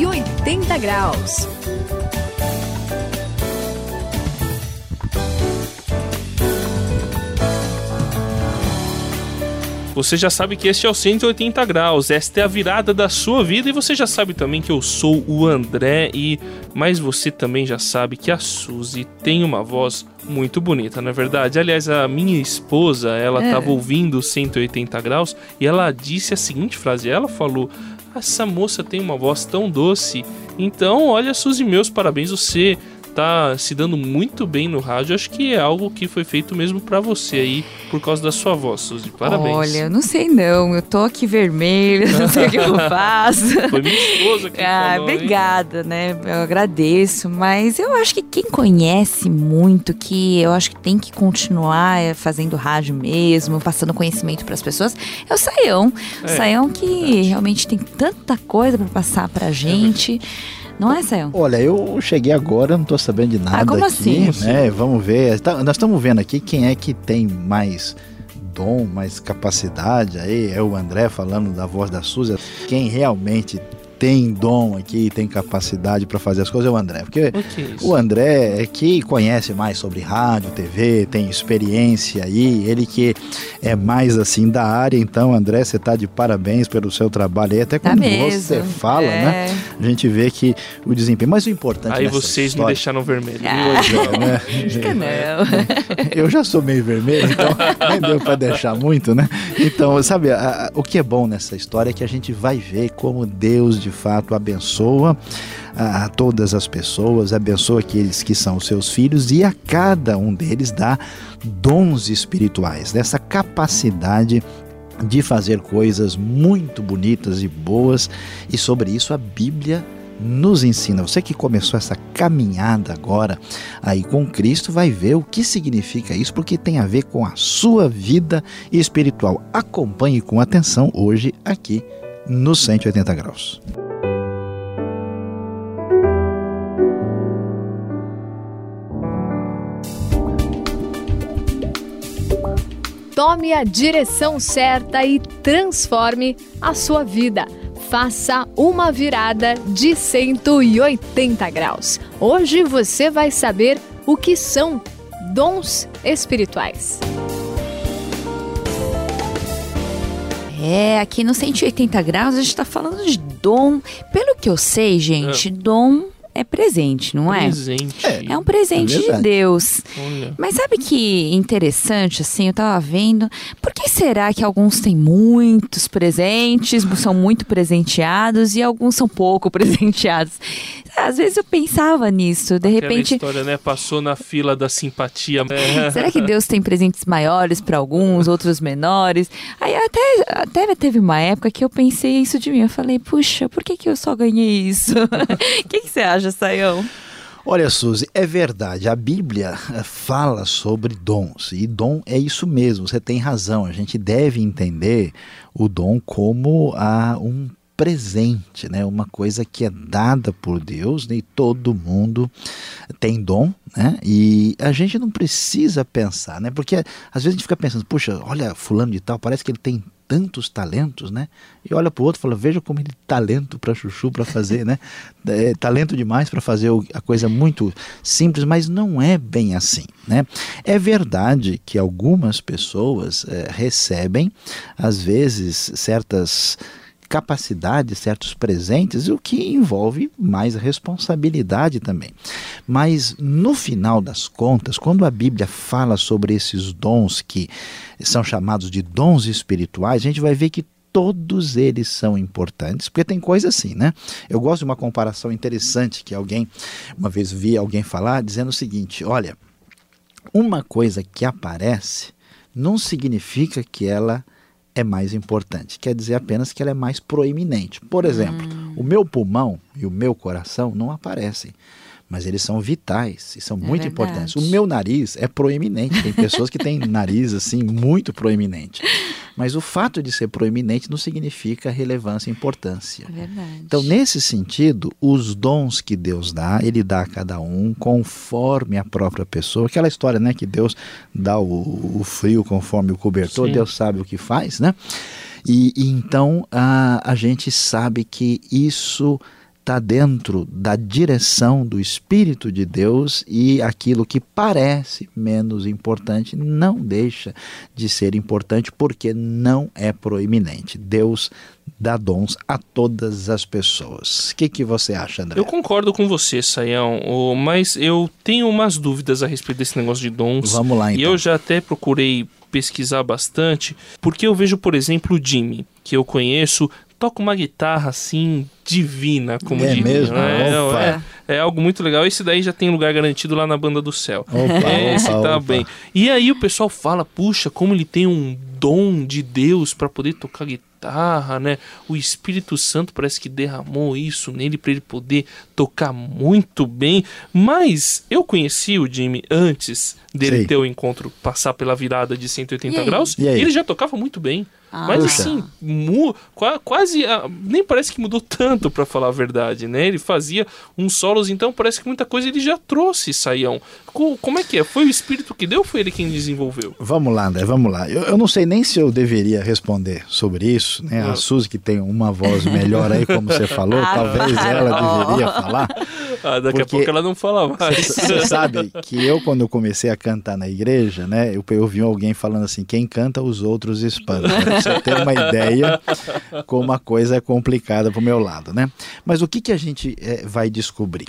180 graus. Você já sabe que este é o 180 graus, esta é a virada da sua vida e você já sabe também que eu sou o André e mas você também já sabe que a Suzy tem uma voz muito bonita, não é verdade? Aliás, a minha esposa, ela estava é. ouvindo 180 graus e ela disse a seguinte frase, ela falou: "Essa moça tem uma voz tão doce". Então, olha, Suzy, meus parabéns, você tá se dando muito bem no rádio. Acho que é algo que foi feito mesmo para você aí, por causa da sua voz, Suzy. Parabéns. Olha, não sei não. Eu tô aqui vermelho, não sei o que eu faço. Foi minha esposa que ah, falou, Obrigada, hein? né? Eu agradeço. Mas eu acho que quem conhece muito, que eu acho que tem que continuar é, fazendo rádio mesmo, passando conhecimento para as pessoas, é o Saião. É, Saião que realmente tem tanta coisa para passar pra gente. É não é, Céu? Olha, eu cheguei agora, não estou sabendo de nada. Ah, como aqui, assim? Né? Vamos ver. Tá, nós estamos vendo aqui quem é que tem mais dom, mais capacidade. Aí é o André falando da voz da Suzy. Quem realmente tem dom aqui, tem capacidade para fazer as coisas é o André. Porque é o André é que conhece mais sobre rádio, TV, tem experiência aí, ele que é mais assim da área. Então, André, você tá de parabéns pelo seu trabalho aí. Até tá quando tá você fala, né? é. né? A gente vê que o desempenho. Mas o importante Aí vocês história... me deixaram vermelho. Ah. É, né? Acho que não. Eu já sou meio vermelho, então nem deu para deixar muito, né? Então, sabe, a, a, o que é bom nessa história é que a gente vai ver como Deus de de fato abençoa a, todas as pessoas, abençoa aqueles que são seus filhos e a cada um deles dá dons espirituais, dessa capacidade de fazer coisas muito bonitas e boas, e sobre isso a Bíblia nos ensina. Você que começou essa caminhada agora aí com Cristo vai ver o que significa isso, porque tem a ver com a sua vida espiritual. Acompanhe com atenção hoje aqui no 180 graus. Tome a direção certa e transforme a sua vida. Faça uma virada de 180 graus. Hoje você vai saber o que são dons espirituais. É, aqui no 180 graus a gente está falando de dom. Pelo que eu sei, gente, é. dom é presente, não é? Presente. É, é um presente é de Deus. Olha. Mas sabe que interessante, assim, eu tava vendo, por que será que alguns têm muitos presentes, são muito presenteados e alguns são pouco presenteados? Às vezes eu pensava nisso, de Aquela repente. história, né? Passou na fila da simpatia. Será que Deus tem presentes maiores para alguns, outros menores? Aí até, até teve uma época que eu pensei isso de mim. Eu falei, puxa, por que, que eu só ganhei isso? O que, que você acha, Saião? Olha, Suzy, é verdade. A Bíblia eh, fala sobre dons. E dom é isso mesmo. Você tem razão. A gente deve entender o dom como a, um presente, né? Uma coisa que é dada por Deus, né? E todo mundo tem dom, né? E a gente não precisa pensar, né? Porque às vezes a gente fica pensando, puxa, olha, fulano de tal, parece que ele tem tantos talentos, né? E olha para o outro e fala, veja como ele talento para chuchu para fazer, né? É, talento demais para fazer a coisa muito simples, mas não é bem assim, né? É verdade que algumas pessoas é, recebem, às vezes, certas capacidades, certos presentes, o que envolve mais responsabilidade também. Mas no final das contas, quando a Bíblia fala sobre esses dons que são chamados de dons espirituais, a gente vai ver que todos eles são importantes, porque tem coisa assim, né? Eu gosto de uma comparação interessante que alguém, uma vez vi alguém falar, dizendo o seguinte: olha, uma coisa que aparece não significa que ela é mais importante. Quer dizer apenas que ela é mais proeminente. Por exemplo, hum. o meu pulmão e o meu coração não aparecem mas eles são vitais e são é muito verdade. importantes. O meu nariz é proeminente, tem pessoas que têm nariz assim muito proeminente. Mas o fato de ser proeminente não significa relevância e importância. É verdade. Então, nesse sentido, os dons que Deus dá, ele dá a cada um conforme a própria pessoa. Aquela história, né, que Deus dá o, o frio conforme o cobertor, Sim. Deus sabe o que faz, né? E, e então a, a gente sabe que isso está dentro da direção do Espírito de Deus e aquilo que parece menos importante não deixa de ser importante porque não é proeminente. Deus dá dons a todas as pessoas. O que, que você acha, André? Eu concordo com você, Saião, mas eu tenho umas dúvidas a respeito desse negócio de dons. Vamos lá, então. E eu já até procurei pesquisar bastante, porque eu vejo, por exemplo, o Jimmy, que eu conheço, toca uma guitarra assim divina, como é. Mesmo? Né? É, é, algo muito legal. Esse daí já tem lugar garantido lá na banda do céu. Opa, Esse opa, tá opa. bem. E aí o pessoal fala, puxa, como ele tem um dom de Deus para poder tocar guitarra, né? O Espírito Santo parece que derramou isso nele para ele poder tocar muito bem. Mas eu conheci o Jimmy antes dele Sim. ter o encontro, passar pela virada de 180 e graus. E ele já tocava muito bem. Ah, Mas assim, mu, quase. Ah, nem parece que mudou tanto, para falar a verdade, né? Ele fazia uns solos, então parece que muita coisa ele já trouxe, Saião. Como é que é? Foi o espírito que deu ou foi ele quem desenvolveu? Vamos lá, André, vamos lá. Eu, eu não sei nem se eu deveria responder sobre isso, né? A ah. Suzy, que tem uma voz melhor aí, como você falou, ah, talvez ela deveria falar. Ah, daqui a pouco ela não fala mais. Você sabe que eu, quando eu comecei a cantar na igreja, né? Eu, eu vi alguém falando assim: quem canta, os outros espantam você ter uma ideia como a coisa é complicada para o meu lado, né? Mas o que, que a gente é, vai descobrir?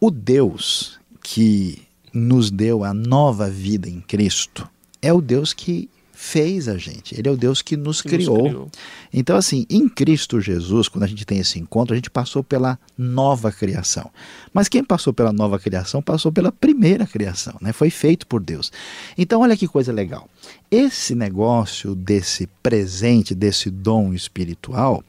O Deus que nos deu a nova vida em Cristo é o Deus que fez a gente. Ele é o Deus que nos, que criou. nos criou. Então, assim, em Cristo Jesus, quando a gente tem esse encontro, a gente passou pela nova criação. Mas quem passou pela nova criação passou pela primeira criação, né? Foi feito por Deus. Então, olha que coisa legal. Esse negócio desse presente, desse dom espiritual,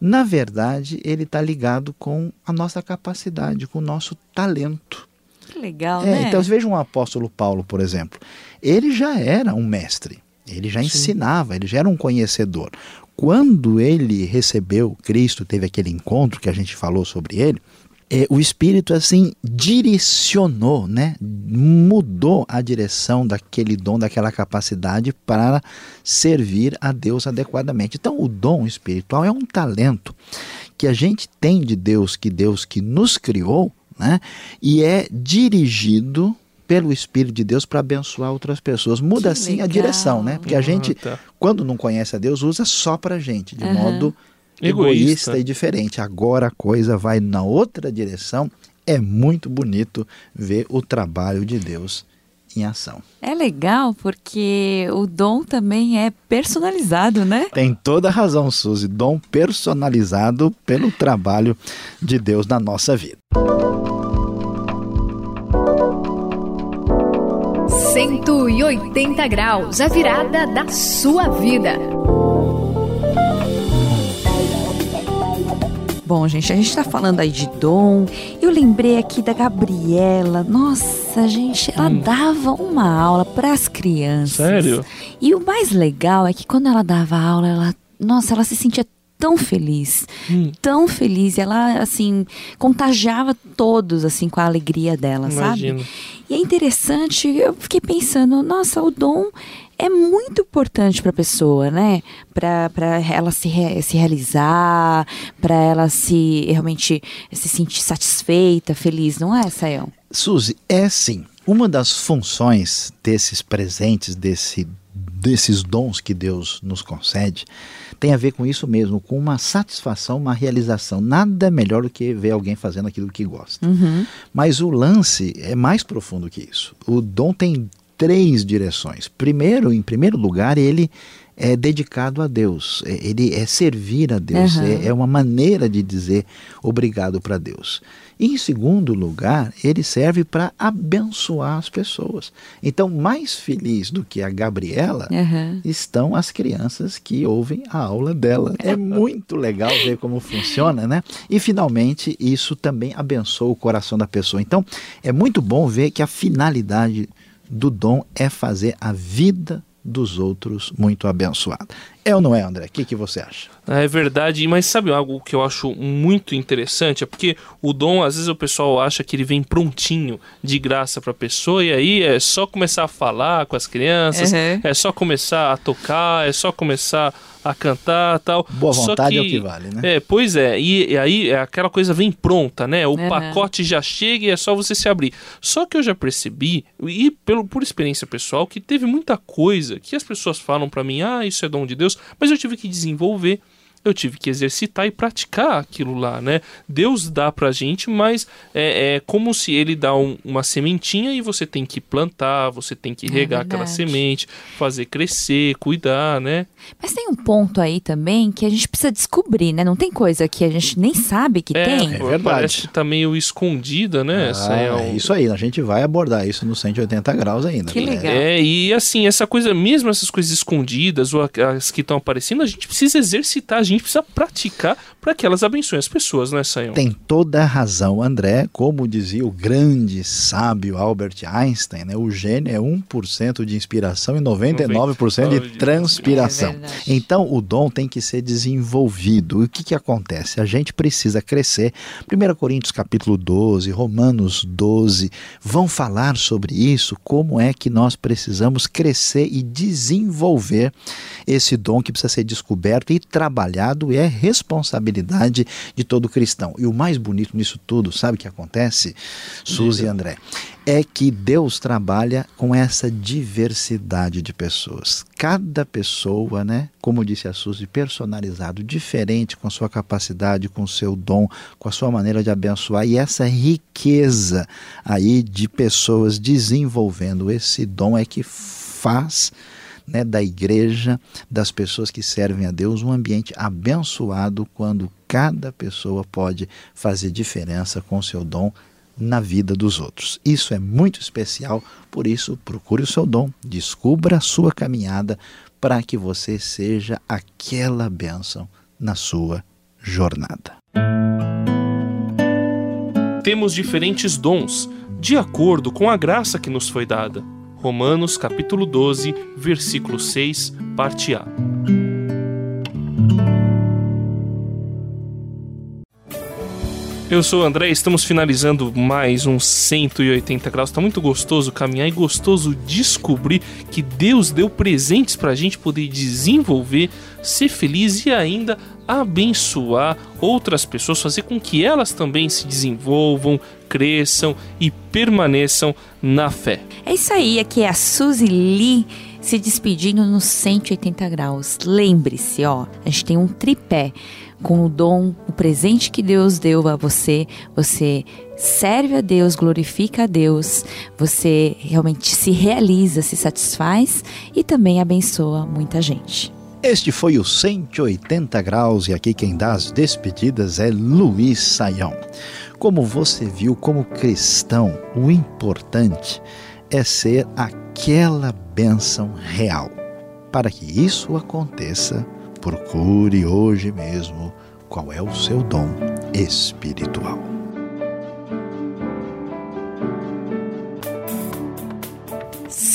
na verdade, ele está ligado com a nossa capacidade, com o nosso talento. Que legal, é, né? Então, veja um apóstolo Paulo, por exemplo. Ele já era um mestre. Ele já Sim. ensinava, ele já era um conhecedor. Quando ele recebeu Cristo, teve aquele encontro que a gente falou sobre ele, é, o Espírito assim direcionou, né? mudou a direção daquele dom, daquela capacidade para servir a Deus adequadamente. Então, o dom espiritual é um talento que a gente tem de Deus, que Deus que nos criou, né? e é dirigido pelo Espírito de Deus para abençoar outras pessoas. Muda que assim legal. a direção, né? Porque a gente, tá. quando não conhece a Deus, usa só para gente, de uhum. modo egoísta. egoísta e diferente. Agora a coisa vai na outra direção. É muito bonito ver o trabalho de Deus em ação. É legal porque o dom também é personalizado, né? Tem toda a razão, Suzy. Dom personalizado pelo trabalho de Deus na nossa vida. 180 graus, a virada da sua vida. Bom, gente, a gente tá falando aí de dom. Eu lembrei aqui da Gabriela. Nossa, gente, ela hum. dava uma aula para as crianças. Sério? E o mais legal é que quando ela dava aula, ela, nossa, ela se sentia tão feliz, hum. tão feliz. Ela, assim, contagiava todos, assim, com a alegria dela, Imagino. sabe? E é interessante, eu fiquei pensando, nossa, o dom é muito importante para a pessoa, né? Para ela se, re, se realizar, para ela se realmente se sentir satisfeita, feliz, não é, Sayão? Suzy, é sim. Uma das funções desses presentes, desse, desses dons que Deus nos concede, tem a ver com isso mesmo, com uma satisfação, uma realização. Nada melhor do que ver alguém fazendo aquilo que gosta. Uhum. Mas o lance é mais profundo que isso. O dom tem três direções. Primeiro, em primeiro lugar, ele é dedicado a Deus, é, ele é servir a Deus, uhum. é, é, uma maneira de dizer obrigado para Deus. E em segundo lugar, ele serve para abençoar as pessoas. Então, mais feliz do que a Gabriela uhum. estão as crianças que ouvem a aula dela. É muito legal ver como funciona, né? E finalmente, isso também abençoa o coração da pessoa. Então, é muito bom ver que a finalidade do dom é fazer a vida dos outros muito abençoada. É ou não é, André? O que, que você acha? É verdade, mas sabe algo que eu acho muito interessante? É porque o dom, às vezes o pessoal acha que ele vem prontinho, de graça para a pessoa, e aí é só começar a falar com as crianças, uhum. é só começar a tocar, é só começar a cantar tal. Boa vontade que, é o que vale, né? É, pois é, e, e aí é aquela coisa vem pronta, né? O uhum. pacote já chega e é só você se abrir. Só que eu já percebi, e pelo, por experiência pessoal, que teve muita coisa que as pessoas falam para mim, ah, isso é dom de Deus, mas eu tive que desenvolver eu tive que exercitar e praticar aquilo lá, né? Deus dá pra gente, mas é, é como se ele dá um, uma sementinha e você tem que plantar, você tem que é regar é aquela semente, fazer crescer, cuidar, né? Mas tem um ponto aí também que a gente precisa descobrir, né? Não tem coisa que a gente nem sabe que é, tem. É verdade. Parece que tá meio escondida, né? Ah, é, um... isso aí, a gente vai abordar isso no 180 graus ainda. Que né? legal. É, e assim, essa coisa, mesmo essas coisas escondidas ou as que estão aparecendo, a gente precisa exercitar, a gente gente precisa praticar para que elas abençoem as pessoas, né, Sayão? Tem toda a razão, André. Como dizia o grande sábio Albert Einstein, né, o gênio é 1% de inspiração e 99% de transpiração. É então, o dom tem que ser desenvolvido. E o que, que acontece? A gente precisa crescer. 1 Coríntios capítulo 12, Romanos 12, vão falar sobre isso, como é que nós precisamos crescer e desenvolver esse dom que precisa ser descoberto e trabalhado e é responsabilidade de todo cristão. E o mais bonito nisso tudo, sabe o que acontece, Suzy e André? É que Deus trabalha com essa diversidade de pessoas. Cada pessoa, né, como disse a Suzy, personalizado, diferente com sua capacidade, com seu dom, com a sua maneira de abençoar e essa riqueza aí de pessoas desenvolvendo esse dom é que faz né, da igreja, das pessoas que servem a Deus, um ambiente abençoado quando cada pessoa pode fazer diferença com seu dom na vida dos outros. Isso é muito especial, por isso procure o seu dom, descubra a sua caminhada para que você seja aquela bênção na sua jornada. Temos diferentes dons, de acordo com a graça que nos foi dada. Romanos capítulo 12, versículo 6, parte A. Eu sou o André, estamos finalizando mais um 180 graus. Tá muito gostoso caminhar e gostoso descobrir que Deus deu presentes para a gente poder desenvolver, ser feliz e ainda abençoar outras pessoas, fazer com que elas também se desenvolvam, cresçam e permaneçam na fé. É isso aí, aqui é a Suzy Lee se despedindo nos 180 graus. Lembre-se, ó, a gente tem um tripé com o dom, o presente que Deus deu a você, você serve a Deus, glorifica a Deus, você realmente se realiza, se satisfaz e também abençoa muita gente. Este foi o 180 graus e aqui quem dá as despedidas é Luiz Saião. Como você viu, como cristão, o importante é ser aquela bênção real. Para que isso aconteça, procure hoje mesmo qual é o seu dom espiritual.